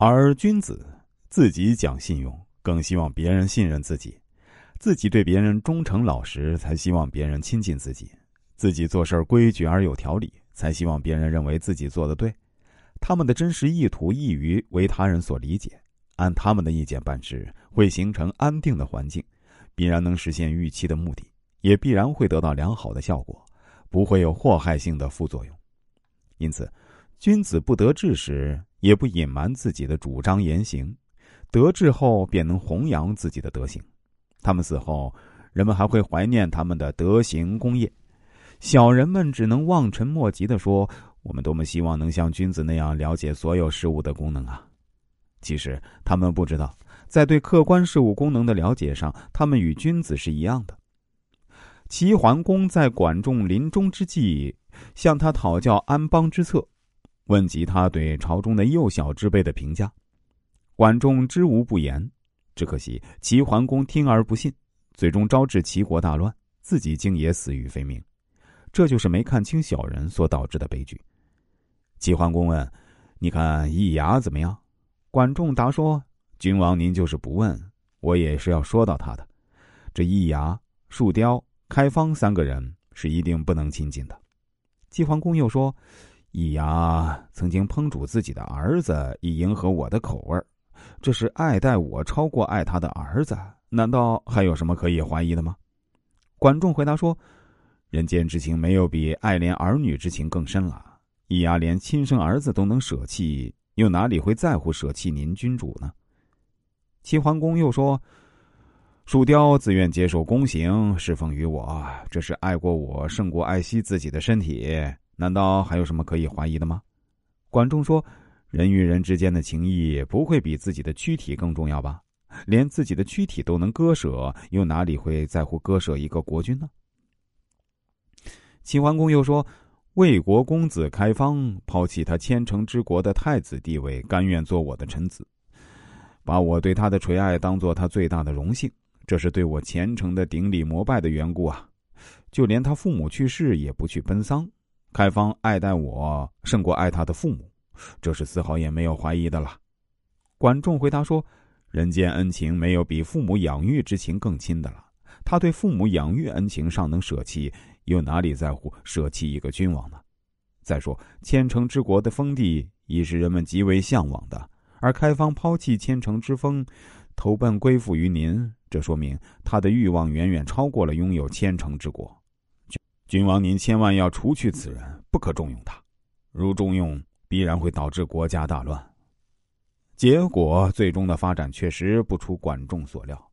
而君子自己讲信用，更希望别人信任自己；自己对别人忠诚老实，才希望别人亲近自己；自己做事规矩而有条理，才希望别人认为自己做的对。他们的真实意图易于为他人所理解，按他们的意见办事，会形成安定的环境，必然能实现预期的目的，也必然会得到良好的效果，不会有祸害性的副作用。因此，君子不得志时，也不隐瞒自己的主张言行；得志后，便能弘扬自己的德行。他们死后，人们还会怀念他们的德行功业。小人们只能望尘莫及的说。我们多么希望能像君子那样了解所有事物的功能啊！其实他们不知道，在对客观事物功能的了解上，他们与君子是一样的。齐桓公在管仲临终之际，向他讨教安邦之策，问及他对朝中的幼小之辈的评价。管仲知无不言，只可惜齐桓公听而不信，最终招致齐国大乱，自己竟也死于非命。这就是没看清小人所导致的悲剧。齐桓公问：“你看易牙怎么样？”管仲答说：“君王您就是不问，我也是要说到他的。这易牙、树雕、开方三个人是一定不能亲近的。”齐桓公又说：“易牙曾经烹煮自己的儿子，以迎合我的口味这是爱戴我超过爱他的儿子，难道还有什么可以怀疑的吗？”管仲回答说。人间之情没有比爱怜儿女之情更深了。易牙连亲生儿子都能舍弃，又哪里会在乎舍弃您君主呢？齐桓公又说：“树雕自愿接受宫刑，侍奉于我，这是爱过我胜过爱惜自己的身体，难道还有什么可以怀疑的吗？”管仲说：“人与人之间的情谊不会比自己的躯体更重要吧？连自己的躯体都能割舍，又哪里会在乎割舍一个国君呢？”齐桓公又说：“魏国公子开方抛弃他千乘之国的太子地位，甘愿做我的臣子，把我对他的垂爱当做他最大的荣幸，这是对我虔诚的顶礼膜拜的缘故啊！就连他父母去世也不去奔丧，开方爱戴我胜过爱他的父母，这是丝毫也没有怀疑的了。”管仲回答说：“人间恩情没有比父母养育之情更亲的了，他对父母养育恩情尚能舍弃。”又哪里在乎舍弃一个君王呢？再说千城之国的封地已是人们极为向往的，而开方抛弃千城之封，投奔归附于您，这说明他的欲望远远超过了拥有千城之国。君王，您千万要除去此人，不可重用他。如重用，必然会导致国家大乱。结果最终的发展确实不出管仲所料。